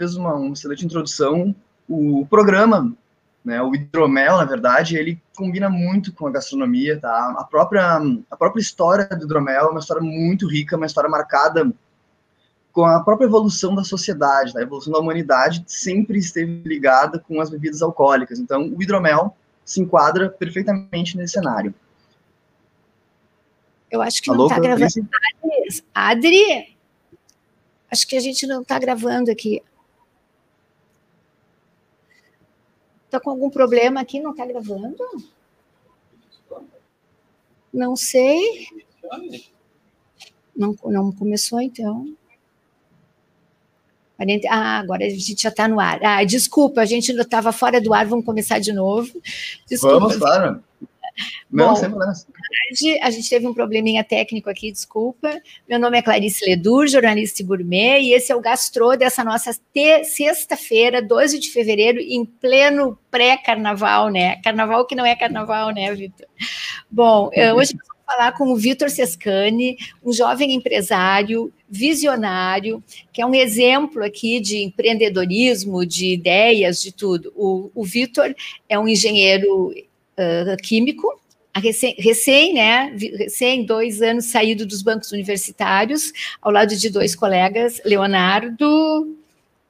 fez uma, uma excelente introdução. O programa, né, o hidromel, na verdade, ele combina muito com a gastronomia, tá? A própria, a própria história do hidromel é uma história muito rica, uma história marcada com a própria evolução da sociedade, tá? a evolução da humanidade sempre esteve ligada com as bebidas alcoólicas. Então, o hidromel se enquadra perfeitamente nesse cenário. Eu acho que Alô, não está gravando. Adri, Adri, acho que a gente não está gravando aqui. Está com algum problema aqui? Não está gravando? Não sei. Não, não começou, então. Ah, agora a gente já está no ar. Ah, desculpa, a gente estava fora do ar, vamos começar de novo. Desculpa. Vamos, claro. Não, Bom, sem problema. A gente teve um probleminha técnico aqui, desculpa. Meu nome é Clarice Ledur, jornalista e gourmet, e esse é o Gastrô dessa nossa sexta-feira, 12 de fevereiro, em pleno pré-carnaval, né? Carnaval que não é carnaval, né, Vitor? Bom, eh, hoje falar com o Vitor Sescani, um jovem empresário, visionário, que é um exemplo aqui de empreendedorismo, de ideias, de tudo. O, o Vitor é um engenheiro uh, químico, recém, recém, né, recém, dois anos saído dos bancos universitários, ao lado de dois colegas, Leonardo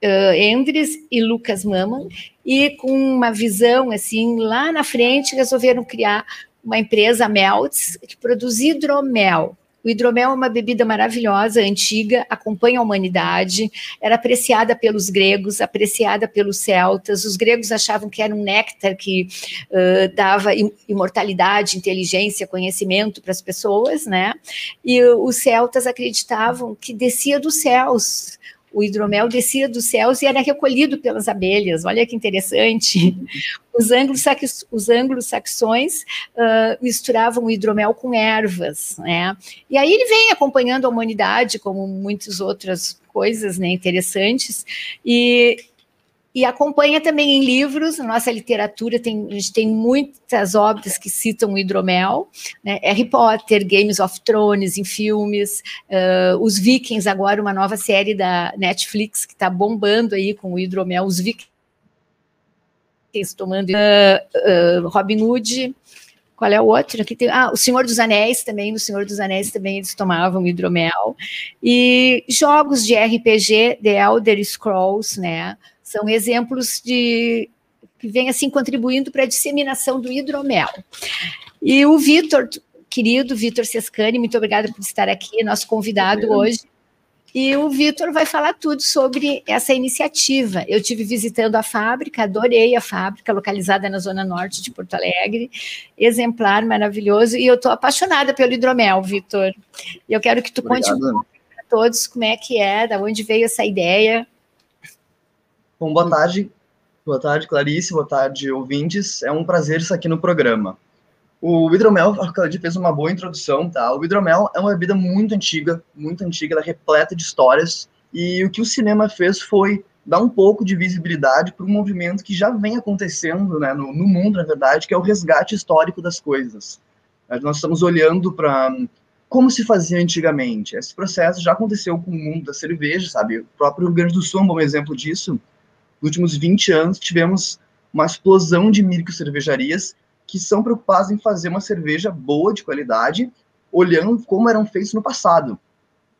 uh, Endres e Lucas Maman, e com uma visão, assim, lá na frente, resolveram criar uma empresa, Melts, que produz hidromel. O hidromel é uma bebida maravilhosa, antiga, acompanha a humanidade, era apreciada pelos gregos, apreciada pelos celtas. Os gregos achavam que era um néctar que uh, dava imortalidade, inteligência, conhecimento para as pessoas, né? E os celtas acreditavam que descia dos céus o hidromel descia dos céus e era recolhido pelas abelhas. Olha que interessante. Os anglo-saxões os anglo uh, misturavam o hidromel com ervas, né? E aí ele vem acompanhando a humanidade, como muitas outras coisas né, interessantes, e e acompanha também em livros, nossa literatura tem, a gente tem muitas obras que citam o hidromel, né? Harry Potter, Games of Thrones em filmes, uh, os Vikings agora uma nova série da Netflix que está bombando aí com o hidromel, os Vikings tomando uh, uh, Robin Hood, qual é o outro? Aqui tem, ah, o Senhor dos Anéis também, no Senhor dos Anéis também eles tomavam hidromel. E jogos de RPG, The Elder Scrolls, né? São exemplos de que vem assim contribuindo para a disseminação do hidromel. E o Vitor, querido Vitor Sescani, muito obrigada por estar aqui, nosso convidado hoje. E o Vitor vai falar tudo sobre essa iniciativa. Eu tive visitando a fábrica, adorei a fábrica, localizada na zona norte de Porto Alegre, exemplar maravilhoso, e eu estou apaixonada pelo hidromel, Vitor. E eu quero que tu Obrigado. conte um para todos como é que é, da onde veio essa ideia. Bom, boa tarde. Boa tarde, Clarice. Boa tarde, ouvintes. É um prazer estar aqui no programa. O hidromel, a Clarice fez uma boa introdução, tá? O hidromel é uma bebida muito antiga, muito antiga, ela é repleta de histórias. E o que o cinema fez foi dar um pouco de visibilidade para um movimento que já vem acontecendo né, no, no, mundo, na verdade, que é o resgate histórico das coisas. Nós estamos olhando para como se fazia antigamente. Esse processo já aconteceu com o mundo da cerveja, sabe? O próprio Rio Grande do Sul é um bom exemplo disso nos últimos 20 anos, tivemos uma explosão de micro cervejarias que são preocupadas em fazer uma cerveja boa, de qualidade, olhando como eram feitos no passado.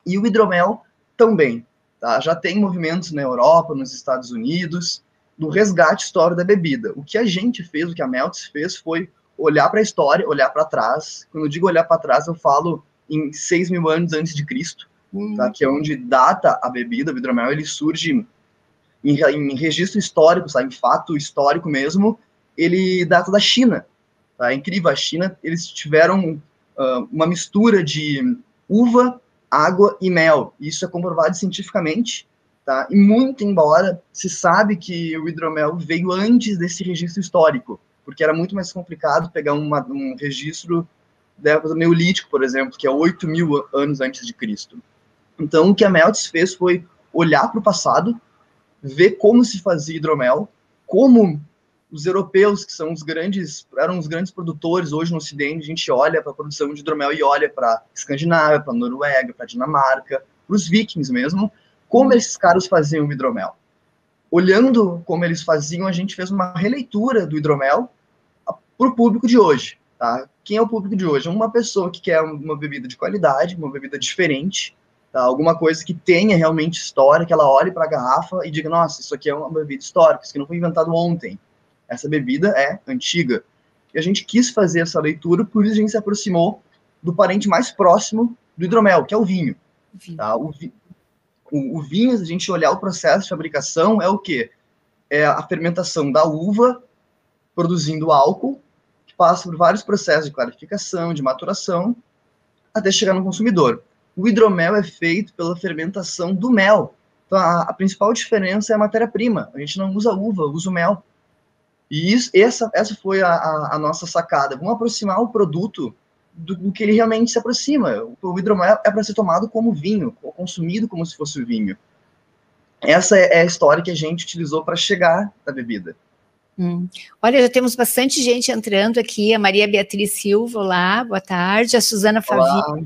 E o hidromel também. Tá? Já tem movimentos na Europa, nos Estados Unidos, do resgate histórico da bebida. O que a gente fez, o que a Melts fez, foi olhar para a história, olhar para trás. Quando eu digo olhar para trás, eu falo em 6 mil anos antes de Cristo, uhum. tá? que é onde data a bebida, o hidromel, ele surge em, em registro histórico, sabe, em fato histórico mesmo, ele data da China. Tá? É incrível, a China, eles tiveram uh, uma mistura de uva, água e mel. Isso é comprovado cientificamente, tá? E muito embora se sabe que o hidromel veio antes desse registro histórico, porque era muito mais complicado pegar uma, um registro da época do Neolítico, por exemplo, que é 8 mil anos antes de Cristo. Então, o que a Meltz fez foi olhar para o passado, ver como se fazia hidromel, como os europeus, que são os grandes, eram os grandes produtores hoje no Ocidente, a gente olha para a produção de hidromel e olha para Escandinávia, para Noruega, para Dinamarca, para os vikings mesmo, como esses caras faziam o hidromel. olhando como eles faziam, a gente fez uma releitura do hidromel para o público de hoje. Tá? Quem é o público de hoje? Uma pessoa que quer uma bebida de qualidade, uma bebida diferente, tá? alguma coisa que tenha realmente história, que ela olhe para a garrafa e diga: nossa, isso aqui é uma bebida histórica, isso aqui não foi inventado ontem. Essa bebida é antiga. E a gente quis fazer essa leitura, por isso a gente se aproximou do parente mais próximo do hidromel, que é o vinho. vinho. Tá? O, vi o, o vinho, se a gente olhar o processo de fabricação, é o quê? É a fermentação da uva produzindo álcool, que passa por vários processos de clarificação, de maturação, até chegar no consumidor. O hidromel é feito pela fermentação do mel. Então, a, a principal diferença é a matéria-prima. A gente não usa uva, usa o mel. E isso, essa, essa foi a, a, a nossa sacada. Vamos aproximar o produto do, do, que ele realmente se aproxima. O, hidromel é para ser tomado como vinho, ou consumido como se fosse vinho. Essa é, é a história que a gente utilizou para chegar na bebida. Hum. Olha, já temos bastante gente entrando aqui. A Maria Beatriz Silva, olá, boa tarde. A Suzana Favina,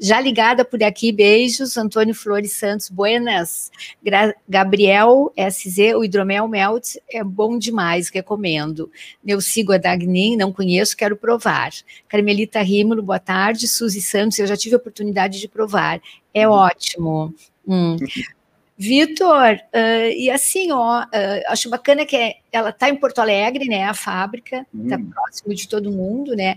já ligada por aqui, beijos. Antônio Flores Santos, buenas. Gra Gabriel SZ, o hidromel melt é bom demais, recomendo. Eu sigo a Dagnin, não conheço, quero provar. Carmelita Rímulo, boa tarde. Suzy Santos, eu já tive a oportunidade de provar. É uhum. ótimo. Hum. Vitor, uh, e assim, ó, uh, acho bacana que é, ela está em Porto Alegre, né? A fábrica está hum. próximo de todo mundo, né?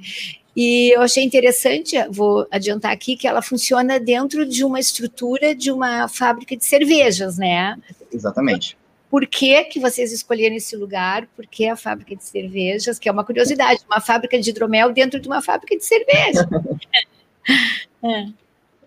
E eu achei interessante, vou adiantar aqui, que ela funciona dentro de uma estrutura de uma fábrica de cervejas, né? Exatamente. Por que, que vocês escolheram esse lugar? Por que a fábrica de cervejas? Que é uma curiosidade, uma fábrica de hidromel dentro de uma fábrica de cerveja. é.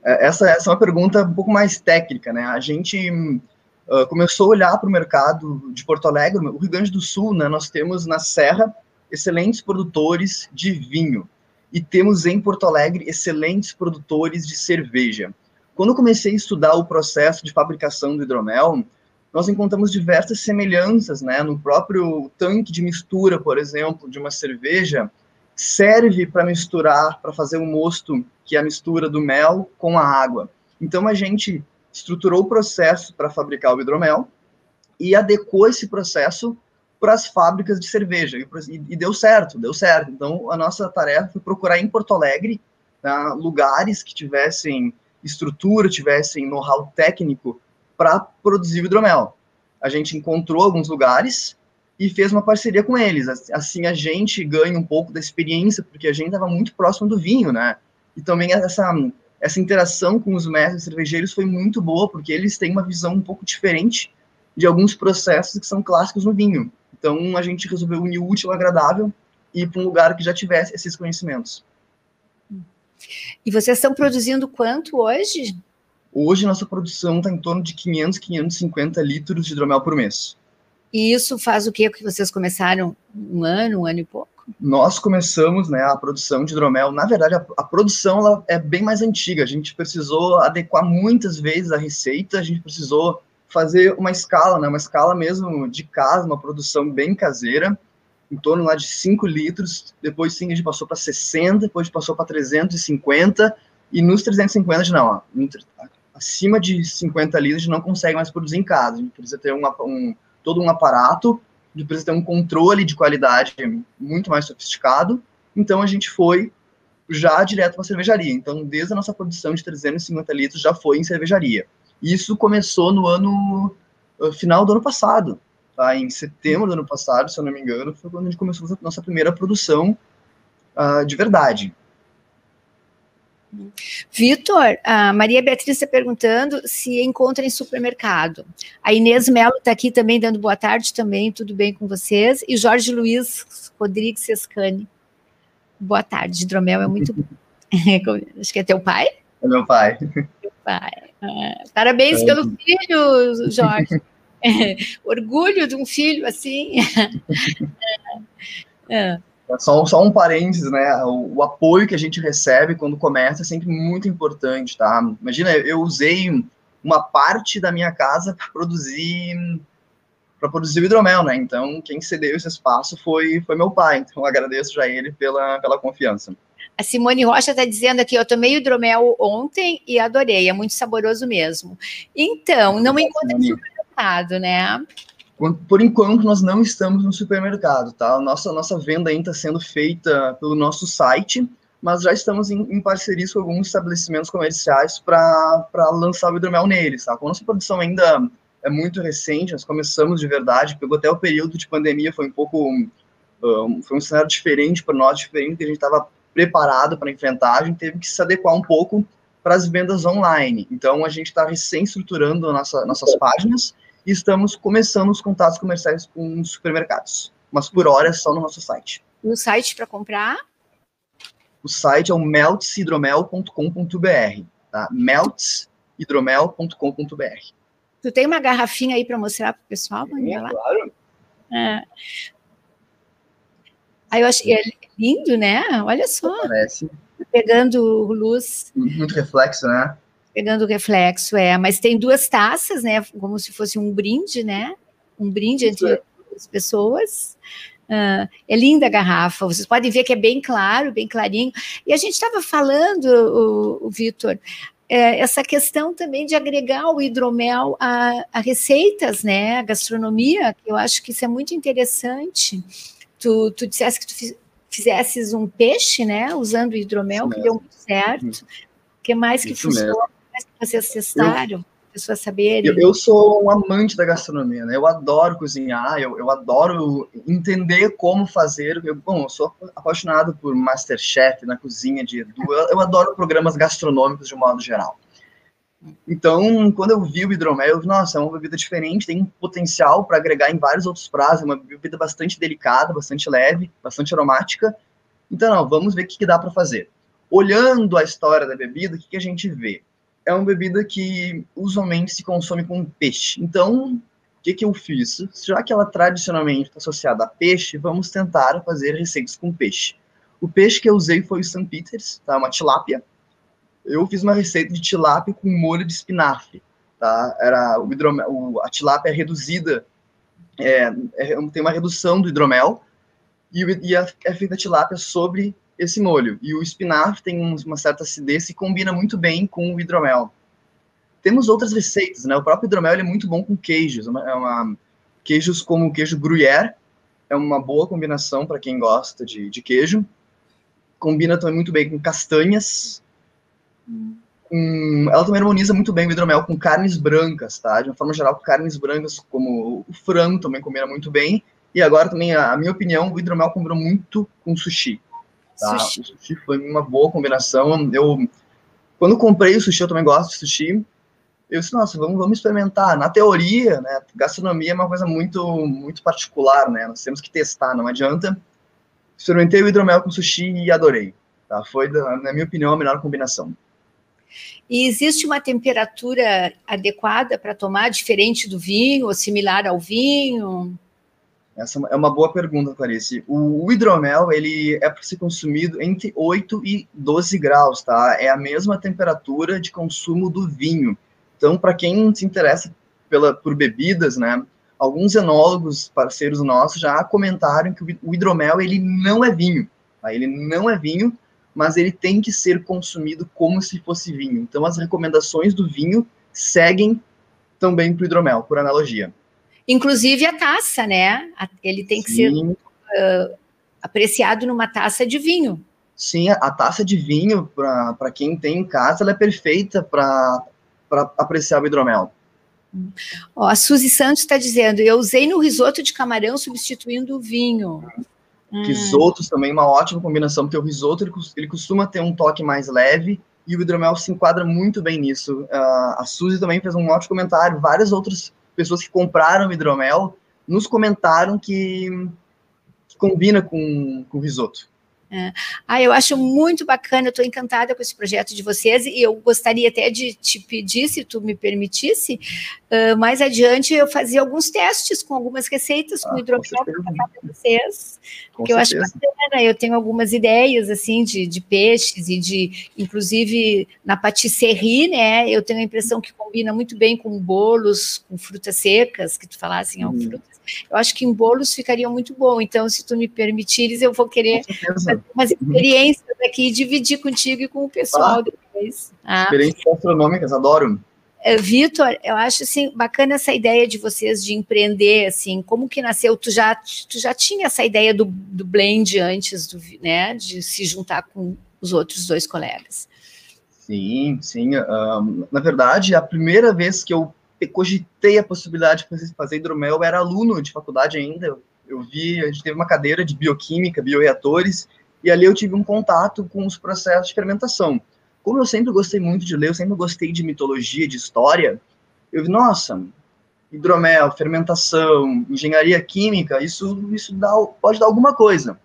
É, essa, essa é uma pergunta um pouco mais técnica, né? A gente uh, começou a olhar para o mercado de Porto Alegre, o Rio Grande do Sul, né? Nós temos na Serra excelentes produtores de vinho e temos em Porto Alegre excelentes produtores de cerveja. Quando comecei a estudar o processo de fabricação do hidromel, nós encontramos diversas semelhanças, né? No próprio tanque de mistura, por exemplo, de uma cerveja, serve para misturar, para fazer o mosto, que é a mistura do mel com a água. Então a gente estruturou o processo para fabricar o hidromel e adequou esse processo para as fábricas de cerveja e, e, deu certo, deu certo. Então a nossa tarefa foi procurar em Porto Alegre né, lugares que tivessem estrutura, tivessem know-how técnico para produzir o hidromel. A gente encontrou alguns lugares e fez uma parceria com eles. Assim a gente ganha um pouco da experiência, porque a gente estava muito próximo do vinho, né? E também essa, essa interação com os mestres cervejeiros foi muito boa, porque eles têm uma visão um pouco diferente de alguns processos que são clássicos no vinho. Então a gente resolveu unir o útil ao agradável e ir para um lugar que já tivesse esses conhecimentos. E vocês estão produzindo quanto hoje? Hoje nossa produção está em torno de 500, 550 litros de hidromel por mês. E isso faz o quê? Que vocês começaram um ano, um ano e pouco? Nós começamos né, a produção de hidromel. Na verdade, a, a produção é bem mais antiga. A gente precisou adequar muitas vezes a receita, a gente precisou fazer uma escala, né, uma escala mesmo de casa, uma produção bem caseira, em torno lá de 5 litros. Depois sim a gente passou para 60, depois a gente passou para 350, e nos 350 não, ó, acima de 50 litros a gente não consegue mais produzir em casa. A gente precisa ter uma, um todo um aparato, de precisa ter um controle de qualidade muito mais sofisticado. Então a gente foi já direto para cervejaria. Então, desde a nossa produção de 350 litros já foi em cervejaria. Isso começou no ano uh, final do ano passado, tá? Em setembro do ano passado, se eu não me engano, foi quando a gente começou a nossa primeira produção uh, de verdade. Vitor, a Maria Beatriz está perguntando se encontra em supermercado. A Inês Melo está aqui também dando boa tarde também, tudo bem com vocês? E Jorge Luiz Rodrigues Sescani. Boa tarde, hidromel é muito bom. Acho que é teu pai? É meu pai. Meu pai. Ah, parabéns é. pelo filho, Jorge. Orgulho de um filho assim. é. Só, só um parênteses, né? O, o, apoio que a gente recebe quando começa é sempre muito importante, tá? Imagina, eu usei uma parte da minha casa para produzir para produzir o hidromel, né? Então, quem cedeu esse espaço foi, foi meu pai. Então, agradeço já ele pela, pela confiança. A Simone Rocha está dizendo aqui, eu tomei hidromel ontem e adorei, é muito saboroso mesmo. Então, não encontra supermercado, né? Por enquanto, nós não estamos no supermercado, tá? Nossa, nossa venda ainda está sendo feita pelo nosso site, mas já estamos em, em parcerias com alguns estabelecimentos comerciais para lançar o hidromel neles, tá? A nossa produção ainda é muito recente, nós começamos de verdade, pegou até o período de pandemia, foi um pouco, um, foi um cenário diferente para nós, diferente que a gente estava preparado para enfrentar, a gente teve que se adequar um pouco para as vendas online. Então, a gente está recém-estruturando nossa, nossas páginas e estamos começando os contatos comerciais com os supermercados. Mas, por hora, é só no nosso site. No site para comprar? O site é o meltshidromel.com.br, tá? meltshidromel.com.br. Tu tem uma garrafinha aí para mostrar para o pessoal? Sim, claro. É. Aí eu achei é lindo, né? Olha só. Parece. Pegando luz. Muito reflexo, né? Pegando reflexo, é. Mas tem duas taças, né? Como se fosse um brinde, né? Um brinde Isso entre é. as pessoas. Uh, é linda a garrafa, vocês podem ver que é bem claro, bem clarinho. E a gente estava falando, o, o Vitor, é, essa questão também de agregar o hidromel a, a, receitas, né? A gastronomia, eu acho que isso é muito interessante. Tu, tu disseste que tu fizesses um peixe, né? Usando hidromel, que deu muito certo. O que mais que funciona? Mais que vocês testaram? pessoas saberem. Eu, eu, sou um amante da gastronomia, né? Eu adoro cozinhar, eu, eu adoro entender como fazer. Eu, bom, eu sou apaixonado por Masterchef na cozinha de Edu. Eu, eu adoro programas gastronômicos de um modo geral. Então, quando eu vi o hidromel, eu vi, nossa, é uma bebida diferente, tem potencial para agregar em vários outros pratos, é uma bebida bastante delicada, bastante leve, bastante aromática. Então, não, vamos ver o que, que dá para fazer. Olhando a história da bebida, o que, que a gente vê? É uma bebida que usualmente se consome com peixe. Então, o que, que eu fiz? Já que ela tradicionalmente está associada a peixe, vamos tentar fazer receitas com peixe. O peixe que eu usei foi o St. Peters, tá? uma tilápia. Eu fiz uma receita de tilápia com molho de espinafre. Tá? Era o hidromel, a tilápia é reduzida, é, é, tem uma redução do hidromel, e, e é feita a tilápia sobre esse molho. E o espinafre tem uma certa acidez e combina muito bem com o hidromel. Temos outras receitas, né? O próprio hidromel é muito bom com queijos. É é uma queijos como o queijo gruyère é uma boa combinação para quem gosta de, de, queijo. Combina também muito bem com castanhas. Com, ela também harmoniza muito bem o hidromel com carnes brancas, tá? De uma forma geral, carnes brancas, como o frango também combina muito bem. E agora também, a, a minha opinião, o hidromel combina muito com sushi. Tá? Sushi. O sushi foi uma boa combinação. Eu, quando comprei o sushi, eu também gosto de sushi. Eu disse, nossa, vamos, vamos experimentar. Na teoria, né, gastronomia é uma coisa muito, muito particular, né? Nós temos que testar, não adianta. Experimentei o hidromel com sushi e adorei. Tá? Foi, na minha opinião, a melhor combinação. E existe uma temperatura adequada para tomar, diferente do vinho, ou similar ao vinho? Essa é uma boa pergunta, Clarice. O, hidromel, ele é para ser consumido entre 8 e 12 graus, tá? É a mesma temperatura de consumo do vinho. Então, para quem se interessa pela, por bebidas, né, alguns enólogos parceiros nossos já comentaram que o hidromel, ele não é vinho, tá? Ele não é vinho, mas ele tem que ser consumido como se fosse vinho. Então, as recomendações do vinho seguem também para o hidromel, por analogia. Inclusive a taça, né? Ele tem que Sim. ser uh, apreciado numa taça de vinho. Sim, a taça de vinho, para quem tem em casa, ela é perfeita para apreciar o hidromel. Ó, a Suzy Santos está dizendo: eu usei no risoto de camarão substituindo o vinho. Hum. Risotos também uma ótima combinação, porque o risoto ele, ele, costuma ter um toque mais leve e o hidromel se enquadra muito bem nisso. Uh, a Suzy também fez um ótimo comentário, vários outros pessoas que compraram hidromel nos comentaram que, que combina com, com risoto. É. Ah, eu acho muito bacana, estou encantada com esse projeto de vocês e eu gostaria até de te pedir, se tu me permitisse, uh, mais adiante eu fazer alguns testes com algumas receitas ah, com hidromel para vocês, com que eu acho bacana, eu tenho algumas ideias, assim, de, de peixes e de, inclusive, na patisserie, né, eu tenho a impressão que combina muito bem com bolos, com frutas secas, que tu falassem, hum. frutas eu acho que em bolos ficaria muito bom. Então, se tu me permitires, eu vou querer fazer umas uhum. experiências aqui e dividir contigo e com o pessoal ah, depois. Ah. Experiências gastronômicas, adoro. Uh, Vitor, eu acho assim bacana essa ideia de vocês de empreender, assim, como que nasceu? Tu já, tu já tinha essa ideia do, do blend antes, do, né, de se juntar com os outros dois colegas? Sim, sim. Um, na verdade, a primeira vez que eu cogitei a possibilidade de fazer hidromel, eu era aluno de faculdade ainda. Eu, eu vi, a gente teve uma cadeira de bioquímica, bioreatores, e ali eu tive um contato com os processos de fermentação como eu sempre gostei muito de ler, eu sempre gostei de mitologia, de história, eu vi, nossa, hidromel, fermentação, engenharia química, isso, isso dá, pode dar alguma coisa.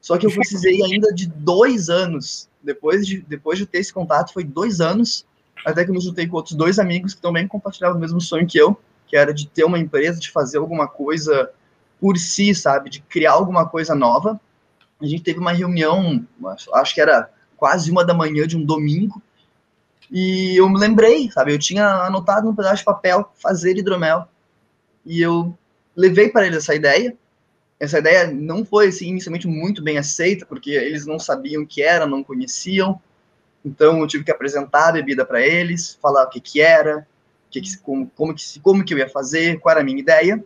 Só que eu precisei ainda de dois anos, depois de, depois de ter esse contato, foi dois anos, até que eu me juntei com outros dois amigos que também compartilhavam o mesmo sonho que eu, que era de ter uma empresa, de fazer alguma coisa por si, sabe, de criar alguma coisa nova. A gente teve uma reunião, acho que era quase uma da manhã de um domingo. E eu me lembrei, sabe? Eu tinha anotado num pedaço de papel fazer hidromel. E eu levei para eles essa ideia. Essa ideia não foi assim, inicialmente muito bem aceita, porque eles não sabiam o que era, não conheciam. Então eu tive que apresentar a bebida para eles, falar o que que era, que que, como, como, que, como que eu ia fazer, qual era a minha ideia.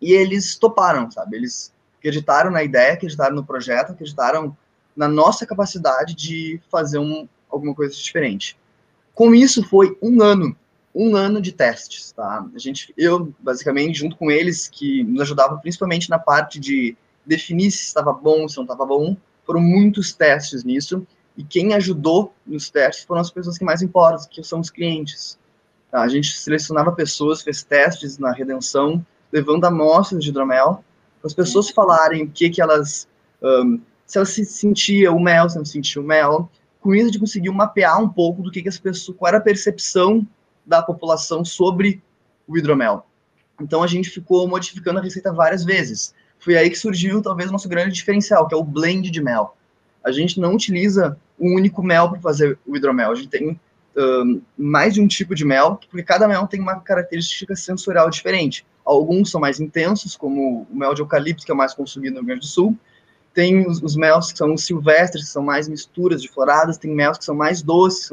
E eles toparam, sabe? Eles acreditaram na ideia, acreditaram no projeto, acreditaram na nossa capacidade de fazer um, alguma coisa diferente. Com isso foi um ano, um ano de testes, tá? A gente, eu basicamente junto com eles que nos ajudavam principalmente na parte de definir se estava bom, se não estava bom, foram muitos testes nisso. E quem ajudou nos testes foram as pessoas que mais importam, que são os clientes. Tá? A gente selecionava pessoas, fez testes na redenção, levando amostras de hidromel, para as pessoas falarem o que, que elas um, se ela se sentia o mel, se ela sentia o mel. Com isso, a gente conseguiu mapear um pouco do que, que as pessoas, qual era a percepção da população sobre o hidromel. Então, a gente ficou modificando a receita várias vezes. Foi aí que surgiu, talvez, nosso grande diferencial, que é o blend de mel. A gente não utiliza um único mel para fazer o hidromel. A gente tem um, mais de um tipo de mel, porque cada mel tem uma característica sensorial diferente. Alguns são mais intensos, como o mel de eucalipto, que é mais consumido no Rio Grande do Sul, tem os, os que são silvestres, que são mais misturas de floradas, tem mels que são mais doces.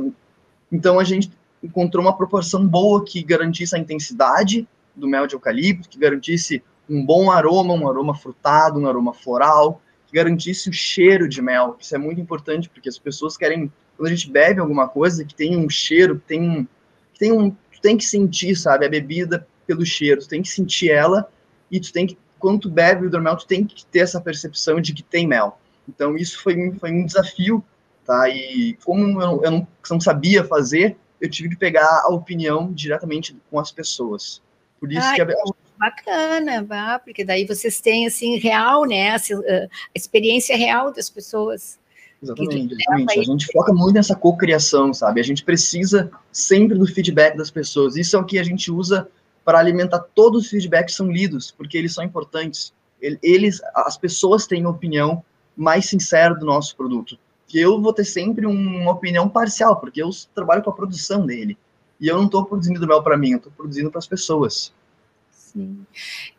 Então a gente encontrou uma proporção boa que garantisse a intensidade do mel de eucalipto, que garantisse um bom aroma, um aroma frutado, um aroma floral, que garantisse o cheiro de mel. Isso é muito importante porque as pessoas querem, quando a gente bebe alguma coisa que tem um cheiro, que tem um, que tem um, tu tem que sentir, sabe, a bebida pelo cheiro, tu tem que sentir ela e tu tem que quando tu bebe o hidromel, tu tem que ter essa percepção de que tem mel. Então, isso foi, foi um desafio, tá? E como eu, eu não, não sabia fazer, eu tive que pegar a opinião diretamente com as pessoas. Por isso Ai, que a, bacana, porque daí vocês têm assim real, né, a, a experiência real das pessoas. Exatamente, exatamente. A gente foca muito nessa cocriação, sabe? A gente precisa sempre do feedback das pessoas. Isso é o que a gente usa para alimentar todos os feedbacks são lidos, porque eles são importantes. Eles, as pessoas têm opinião mais sincera do nosso produto. Que eu vou ter sempre uma opinião parcial, porque eu trabalho com a produção dele. E eu não estou produzindo do mel para mim, eu estou produzindo para as pessoas. Sim.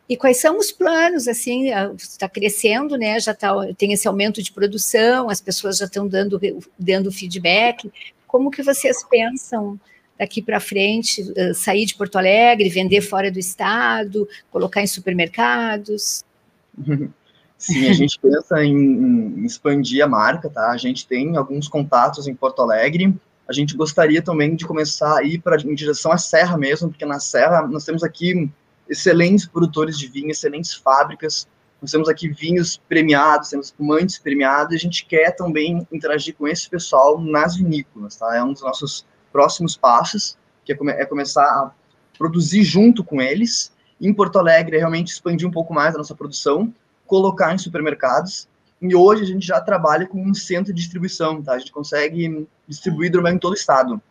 E quais são os planos, assim, está crescendo, né, já tá, tem esse aumento de produção, as pessoas já estão dando, dando feedback, como que vocês pensam daqui para frente, uh, sair de Porto Alegre, vender fora do estado, colocar em supermercados? Sim, a gente pensa em, em, expandir a marca, tá? A gente tem alguns contatos em Porto Alegre. A gente gostaria também de começar a ir para em direção à Serra mesmo, porque na Serra nós temos aqui excelentes produtores de vinho, excelentes fábricas. Nós temos aqui vinhos premiados, temos espumantes premiados, e a gente quer também interagir com esse pessoal nas vinícolas, tá? É um dos nossos próximos passos, que é, come é começar a produzir junto com eles. Em Porto Alegre, realmente expandir um pouco mais a nossa produção, colocar em supermercados. E hoje a gente já trabalha com um centro de distribuição, tá? A gente consegue distribuir hidromel em todo o estado.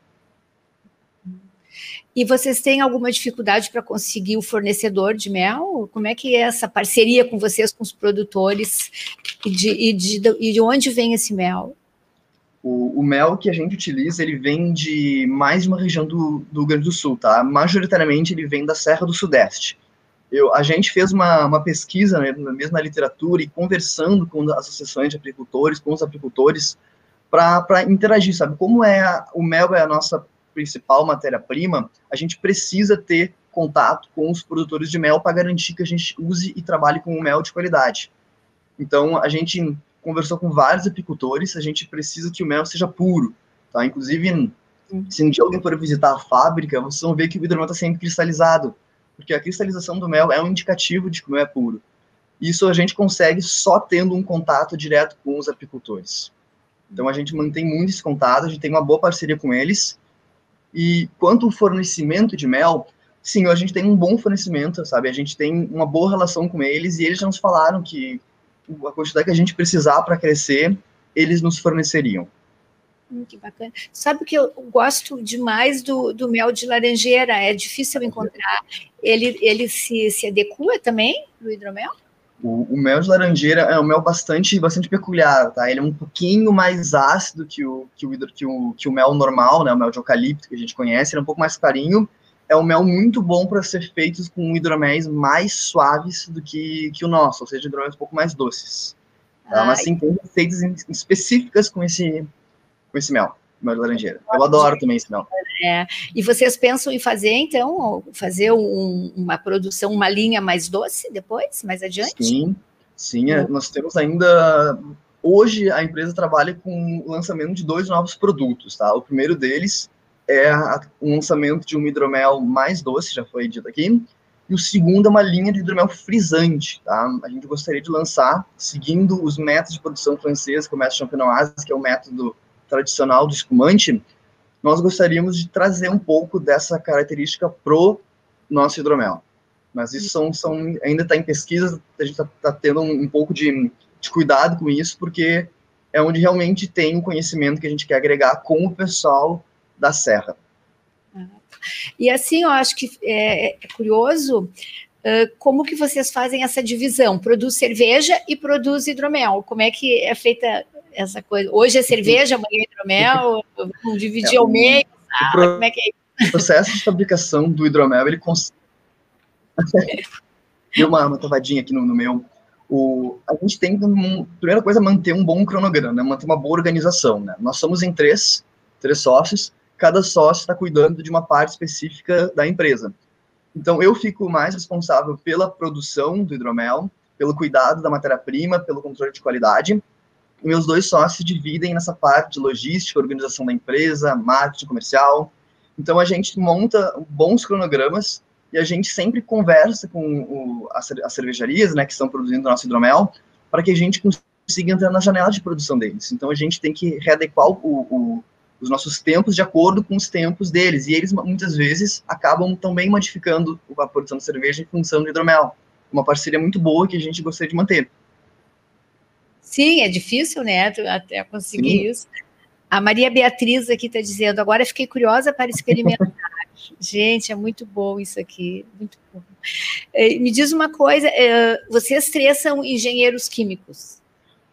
E vocês têm alguma dificuldade para conseguir o fornecedor de mel? Como é que é essa parceria com vocês, com os produtores? E de, e de, e de onde vem esse mel? O, o, mel que a gente utiliza, ele vem de mais de uma região do, do Rio Grande do Sul, tá? Majoritariamente ele vem da Serra do Sudeste. Eu, a gente fez uma, uma pesquisa, né, mesmo na literatura, e conversando com as associações de apicultores, com os apicultores, para interagir, sabe? Como é a, o mel é a nossa principal matéria-prima, a gente precisa ter contato com os produtores de mel para garantir que a gente use e trabalhe com o mel de qualidade. Então, a gente conversou com vários apicultores, a gente precisa que o mel seja puro, tá? Inclusive, se um dia alguém for visitar a fábrica, vocês vão ver que o hidromel está sempre cristalizado, porque a cristalização do mel é um indicativo de que o mel é puro. Isso a gente consegue só tendo um contato direto com os apicultores. Então a gente mantém muito esse contato, a gente tem uma boa parceria com eles. E quanto ao fornecimento de mel, sim, a gente tem um bom fornecimento, sabe? A gente tem uma boa relação com eles e eles já nos falaram que a quantidade que a gente precisar para crescer, eles nos forneceriam. Hum, que bacana. Sabe que eu gosto demais do, do mel de laranjeira, é difícil encontrar. Ele, ele se, se adequa também do hidromel? O, o, mel de laranjeira é um mel bastante, bastante peculiar, tá? Ele é um pouquinho mais ácido que o, que o, que o, que o mel normal, né? O mel de eucalipto que a gente conhece, ele é um pouco mais clarinho. É um mel muito bom para ser feito com hidroméis mais suaves do que, que o nosso, ou seja, hidroméis um pouco mais doces. Tá? Mas sim, tem receitas específicas com esse, com esse mel, mel de laranjeira. Eu adoro também esse mel. É. E vocês pensam em fazer, então, fazer um, uma produção, uma linha mais doce depois, mais adiante? Sim, sim. É, nós temos ainda. Hoje a empresa trabalha com o lançamento de dois novos produtos, tá? O primeiro deles é o lançamento de um hidromel mais doce, já foi dito aqui, e o segundo é uma linha de hidromel frisante, tá? A gente gostaria de lançar, seguindo os métodos de produção francesa, que é o método champenoise, que é o método tradicional do espumante, nós gostaríamos de trazer um pouco dessa característica pro nosso hidromel. Mas isso são, são ainda está em pesquisa, a gente está tá tendo um, um pouco de, de, cuidado com isso, porque é onde realmente tem o conhecimento que a gente quer agregar com o pessoal da Serra. E assim, eu acho que é, é curioso uh, como que vocês fazem essa divisão, produz cerveja e produz hidromel, como é que é feita essa coisa. Hoje é cerveja, amanhã é hidromel, vamos dividir é, ao meio, pro... como é que é isso? O processo de fabricação do hidromel, ele consegue... Deu uma, uma travadinha aqui no, no meu. O, a gente tem, um, primeira coisa, manter um bom cronograma, né? manter uma boa organização. Né? Nós somos em três, três sócios, cada sócio está cuidando de uma parte específica da empresa. Então, eu fico mais responsável pela produção do hidromel, pelo cuidado da matéria-prima, pelo controle de qualidade, e meus dois sócios dividem nessa parte de logística, organização da empresa, marketing comercial. Então a gente monta bons cronogramas e a gente sempre conversa com o, as, as cervejarias, né, que estão produzindo nosso hidromel, para que a gente consiga entrar na janela de produção deles. Então a gente tem que readequar o, o, os nossos tempos de acordo com os tempos deles. E eles muitas vezes acabam também modificando a produção de cerveja em função do hidromel. Uma parceria muito boa que a gente gostaria de manter. Sim, é difícil, né? Até conseguir Sim. isso. A Maria Beatriz aqui está dizendo, agora fiquei curiosa para experimentar. Gente, é muito bom isso aqui, muito bom. É, me diz uma coisa, é, vocês três são engenheiros químicos?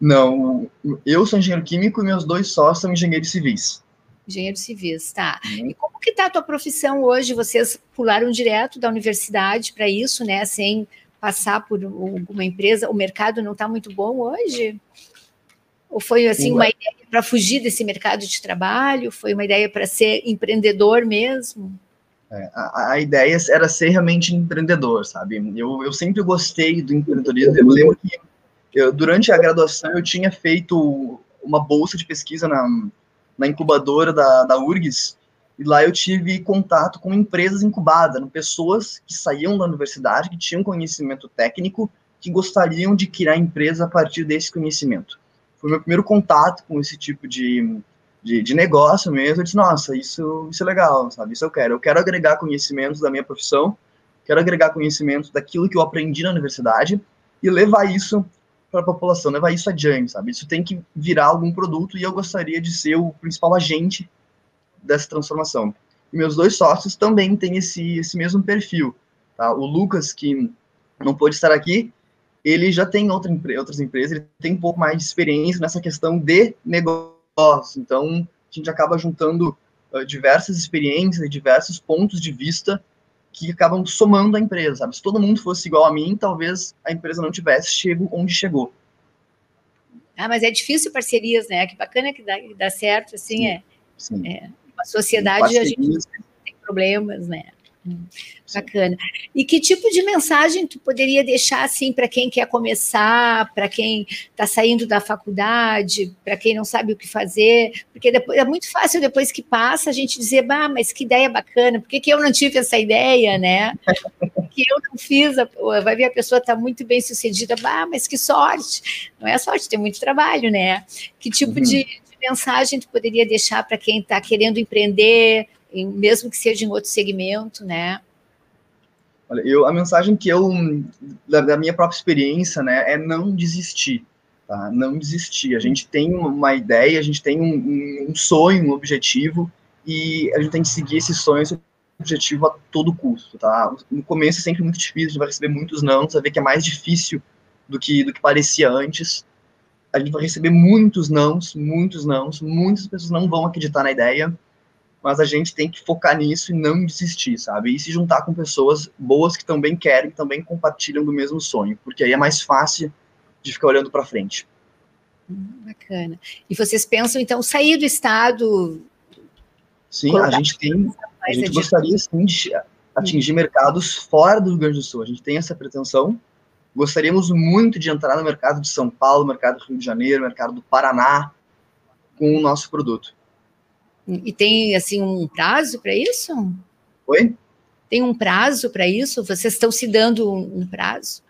Não, eu sou engenheiro químico e meus dois sócios são engenheiros civis. Engenheiros civis, tá. Uhum. E como que está a tua profissão hoje? Vocês pularam direto da universidade para isso, né? Sem passar por alguma empresa? O mercado não está muito bom hoje? Ou foi assim uma ideia para fugir desse mercado de trabalho? Foi uma ideia para ser empreendedor mesmo? É, a, a, ideia era ser realmente empreendedor, sabe? Eu, eu sempre gostei do empreendedorismo. Eu lembro que eu, durante a graduação eu tinha feito uma bolsa de pesquisa na, na incubadora da, da URGS e lá eu tive contato com empresas incubadas, pessoas que saíam da universidade, que tinham conhecimento técnico, que gostariam de criar empresa a partir desse conhecimento. Foi meu primeiro contato com esse tipo de, de, de, negócio mesmo. Eu disse, nossa, isso, isso é legal, sabe? Isso eu quero. Eu quero agregar conhecimentos da minha profissão, quero agregar conhecimentos daquilo que eu aprendi na universidade e levar isso para a população, levar isso adiante, sabe? Isso tem que virar algum produto e eu gostaria de ser o principal agente dessa transformação. E meus dois sócios também têm esse, esse mesmo perfil. Tá? O Lucas, que não pôde estar aqui, ele já tem outra, outras empresas, ele tem um pouco mais de experiência nessa questão de negócio. Então, a gente acaba juntando uh, diversas experiências, diversos pontos de vista que acabam somando a empresa, sabe? Se todo mundo fosse igual a mim, talvez a empresa não tivesse chego onde chegou. Ah, mas é difícil parcerias, né? Que bacana que dá, que dá certo, assim, Sim. é. Sim. é uma sociedade a gente tem problemas, né? Bacana. E que tipo de mensagem tu poderia deixar assim para quem quer começar, para quem está saindo da faculdade, para quem não sabe o que fazer? Porque depois, é muito fácil depois que passa a gente dizer, bah, mas que ideia bacana, por que, que eu não tive essa ideia, né? que eu não fiz, vai ver a pessoa está muito bem sucedida, bah, mas que sorte. Não é sorte, tem muito trabalho, né? Que tipo uhum. de, de mensagem tu poderia deixar para quem está querendo empreender, mesmo que seja em outro segmento, né? Olha, eu, a mensagem que eu, da, da, minha própria experiência, né, é não desistir, tá? Não desistir. A gente tem uma ideia, a gente tem um, um sonho, um objetivo, e a gente tem que seguir esse sonho, esse objetivo a todo custo, tá? No começo é sempre muito difícil, a gente vai receber muitos não, você vai ver que é mais difícil do que, do que parecia antes. A gente vai receber muitos nãos, muitos nãos, muitas pessoas não vão acreditar na ideia, mas a gente tem que focar nisso e não desistir, sabe? E se juntar com pessoas boas que também querem, que também compartilham do mesmo sonho, porque aí é mais fácil de ficar olhando para frente. Hum, bacana. E vocês pensam então sair do estado? Sim, a gente tem, a gente gostaria sim de atingir mercados fora do Rio Grande do Sul. A gente tem essa pretensão. Gostaríamos muito de entrar no mercado de São Paulo, mercado do Rio de Janeiro, mercado do Paraná com o nosso produto. E tem assim um prazo para isso? Oi? Tem um prazo para isso? Vocês estão se dando um, prazo?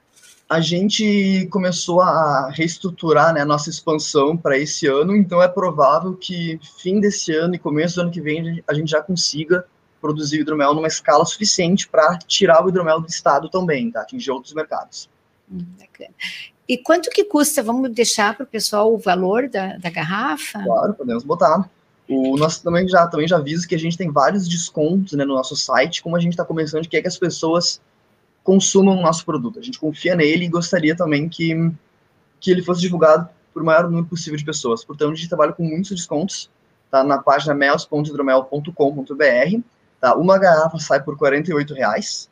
A gente começou a reestruturar né, a nossa expansão para esse ano, então é provável que fim desse ano e começo do ano que vem a gente já consiga produzir hidromel numa escala suficiente para tirar o hidromel do estado também, tá? atingir outros mercados. Hum, bacana. E quanto que custa? Vamos deixar para o pessoal o valor da, da garrafa? Claro, podemos botar. O nosso também já também já aviso que a gente tem vários descontos né, no nosso site, como a gente está começando, quer que as pessoas consumam o nosso produto. A gente confia nele e gostaria também que, que ele fosse divulgado por o maior número possível de pessoas. Portanto, a gente trabalha com muitos descontos, tá na página mels.hidromel.com.br. Tá? Uma garrafa sai por R$ reais,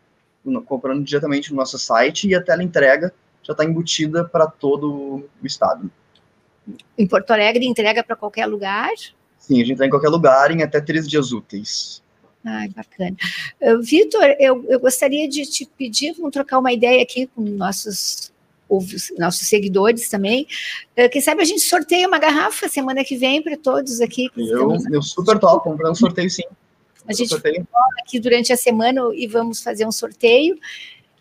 comprando diretamente no nosso site, e a tela entrega já está embutida para todo o estado. Em Porto Alegre, entrega para qualquer lugar? Sim, a gente está em qualquer lugar em até três dias úteis. Ai, bacana. Uh, Vitor, eu, eu gostaria de te pedir, vamos trocar uma ideia aqui com nossos nossos seguidores também. Uh, quem sabe a gente sorteia uma garrafa semana que vem para todos aqui. Eu, eu super top, vamos fazer um sorteio sim. A gente sorteio. aqui durante a semana e vamos fazer um sorteio.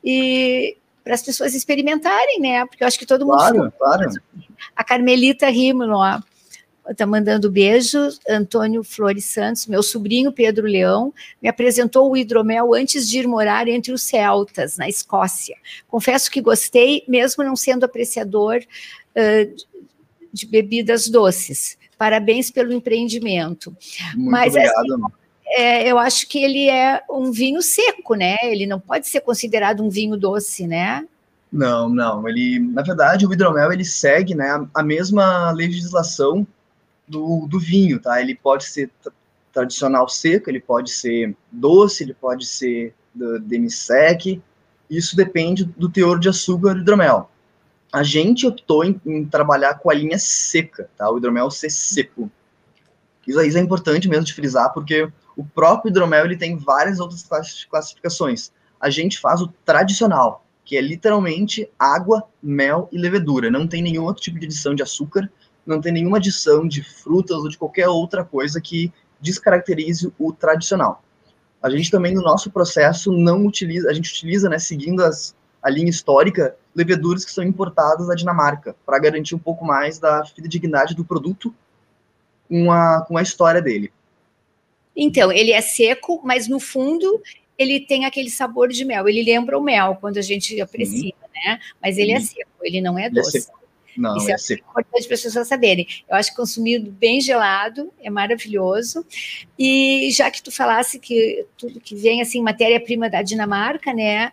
E para as pessoas experimentarem, né? Porque eu acho que todo mundo. Claro, claro. A Carmelita Rimolo, ó está mandando beijos, Antônio Flores Santos, meu sobrinho Pedro Leão, me apresentou o hidromel antes de ir morar entre os celtas, na Escócia. Confesso que gostei, mesmo não sendo apreciador uh, de bebidas doces. Parabéns pelo empreendimento. Muito Mas, assim, obrigado. Assim, é, eu acho que ele é um vinho seco, né? Ele não pode ser considerado um vinho doce, né? Não, não. Ele, na verdade, o hidromel ele segue, né, a mesma legislação do, do vinho, tá? Ele pode ser tradicional seco, ele pode ser doce, ele pode ser demi-sec, isso depende do teor de açúcar do hidromel. A gente optou em, em, trabalhar com a linha seca, tá? O hidromel ser seco. Isso, isso é importante mesmo de frisar, porque o próprio hidromel ele tem várias outras classificações. A gente faz o tradicional, que é literalmente água, mel e levedura. Não tem nenhum outro tipo de adição de açúcar, não tem nenhuma adição de frutas ou de qualquer outra coisa que descaracterize o tradicional. A gente também, no nosso processo, não utiliza, a gente utiliza, né, seguindo as, a linha histórica, leveduras que são importadas da Dinamarca, para garantir um pouco mais da fidedignidade do produto com a, com a história dele. Então, ele é seco, mas no fundo ele tem aquele sabor de mel. Ele lembra o mel quando a gente aprecia, né? Mas ele é seco, ele não é, é doce. É não, Isso é, é importante para as pessoas saberem. Eu acho que consumido bem gelado é maravilhoso. E já que tu falasse que tudo que vem assim, matéria-prima da Dinamarca, né?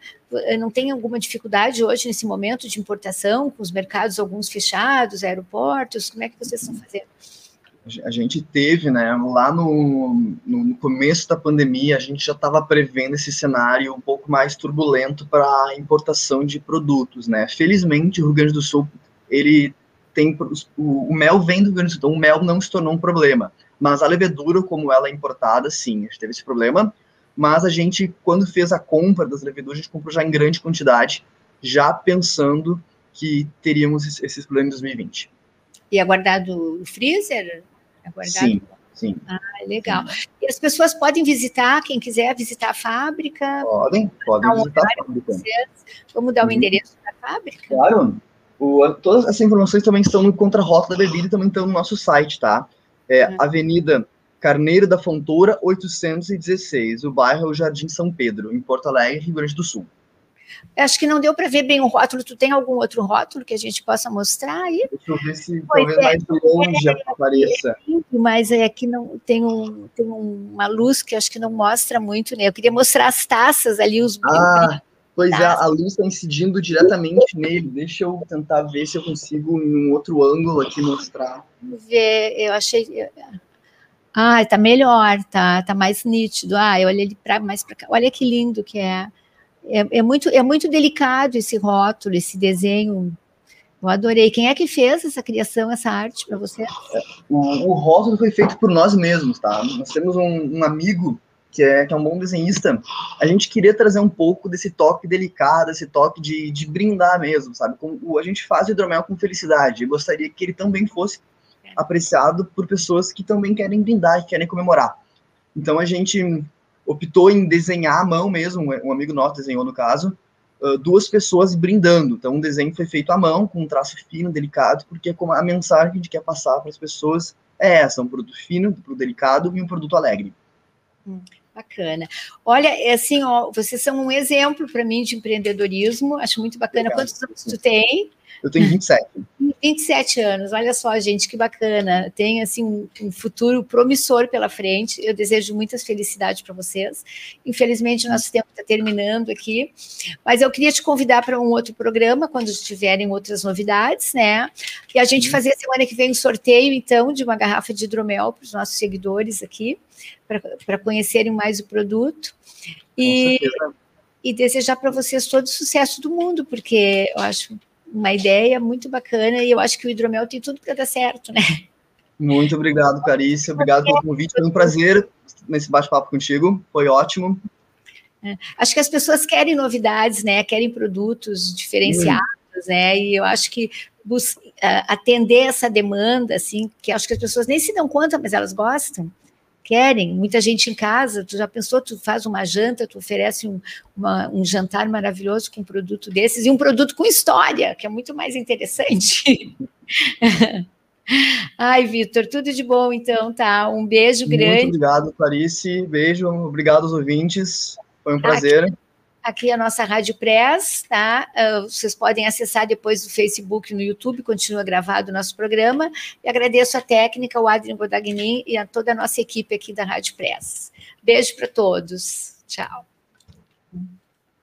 Não tem alguma dificuldade hoje nesse momento de importação, com os mercados alguns fechados, aeroportos? Como é que vocês estão fazendo? A gente teve, né, lá no, no começo da pandemia, a gente já estava prevendo esse cenário um pouco mais turbulento para a importação de produtos, né? Felizmente, o Rio Grande do Sul ele tem o, o mel vem do Rio Grande do Sul, então o mel não se tornou um problema. Mas a levedura, como ela é importada, sim, a gente teve esse problema. Mas a gente, quando fez a compra das leveduras, a gente comprou já em grande quantidade, já pensando que teríamos esses problemas em 2020. E aguardado o freezer? Aguardado? Sim, sim. Ah, legal. E as pessoas podem visitar, quem quiser visitar a fábrica? Podem, podem visitar a fábrica. Vamos dar o uhum. endereço da fábrica? Claro. O, todas essas informações também estão no contrarrota da bebida e também estão no nosso site, tá? É uhum. Avenida Carneiro da Fontoura, 816. O bairro é o Jardim São Pedro, em Porto Alegre, Rio Grande do Sul. Acho que não deu para ver bem o rótulo. Tu tem algum outro rótulo que a gente possa mostrar aí? Deixa eu ver se pois talvez é, mais longe é, apareça. É, mas é que não tem, um, tem uma luz que acho que não mostra muito, né? Eu queria mostrar as taças ali, os Ah, pois é, a luz está incidindo diretamente nele. Deixa eu tentar ver se eu consigo em um outro ângulo aqui mostrar. Ver, eu achei. Ah, tá melhor, tá, tá mais nítido. Ah, eu olhei ele para mais para cá. Olha que lindo que é. é. É, muito, é muito delicado esse rótulo, esse desenho. Eu adorei. Quem é que fez essa criação, essa arte para você? O, o, rótulo foi feito por nós mesmos, tá? Nós temos um, um amigo que é, que é um bom desenhista. A gente queria trazer um pouco desse toque delicado, esse toque de, de brindar mesmo, sabe? Com, a gente faz hidromel com felicidade. Eu gostaria que ele também fosse apreciado por pessoas que também querem brindar, que querem comemorar. Então a gente optou em desenhar à mão mesmo, um amigo nosso desenhou no caso, duas pessoas brindando. Então o desenho foi feito à mão, com um traço fino, delicado, porque a mensagem que a gente quer passar para as pessoas é essa, um produto fino, um produto delicado e um produto alegre. Bacana. Olha, é assim, ó, vocês são um exemplo para mim de empreendedorismo, acho muito bacana. Quantos anos tu tem? Eu tenho 27. 27 anos, olha só, gente, que bacana. Tem assim um, um futuro promissor pela frente. Eu desejo muitas felicidades para vocês. Infelizmente, o nosso tempo está terminando aqui, mas eu queria te convidar para um outro programa quando tiverem outras novidades, né? E a gente fazer semana que vem um sorteio, então, de uma garrafa de hidromel para os nossos seguidores aqui, para conhecerem mais o produto. E, e desejar para vocês todo o sucesso do mundo, porque eu acho uma ideia muito bacana e eu acho que o hidromel tem tudo para dar certo, né? Muito obrigado, Carícia. Obrigado pelo convite. Foi um prazer nesse bate-papo contigo. Foi ótimo. É. Acho que as pessoas querem novidades, né? Querem produtos diferenciados, né? E eu acho que atender essa demanda, assim, que acho que as pessoas nem se dão conta, mas elas gostam querem. Muita gente em casa, tu já pensou, tu faz uma janta, tu oferece um, uma, um jantar maravilhoso com um produto desses e um produto com história, que é muito mais interessante. Ai, Vitor, tudo de bom então, tá? Um beijo grande. Muito obrigado, Clarice. Beijo, obrigado aos ouvintes. Foi um prazer. Aqui aqui a nossa Rádio Press, tá? Uh, vocês podem acessar depois do Facebook no YouTube, continua gravado o nosso programa. E agradeço a técnica, o Adriano Bodagnin e a toda a nossa equipe aqui da Rádio Press. Beijo para todos. Tchau.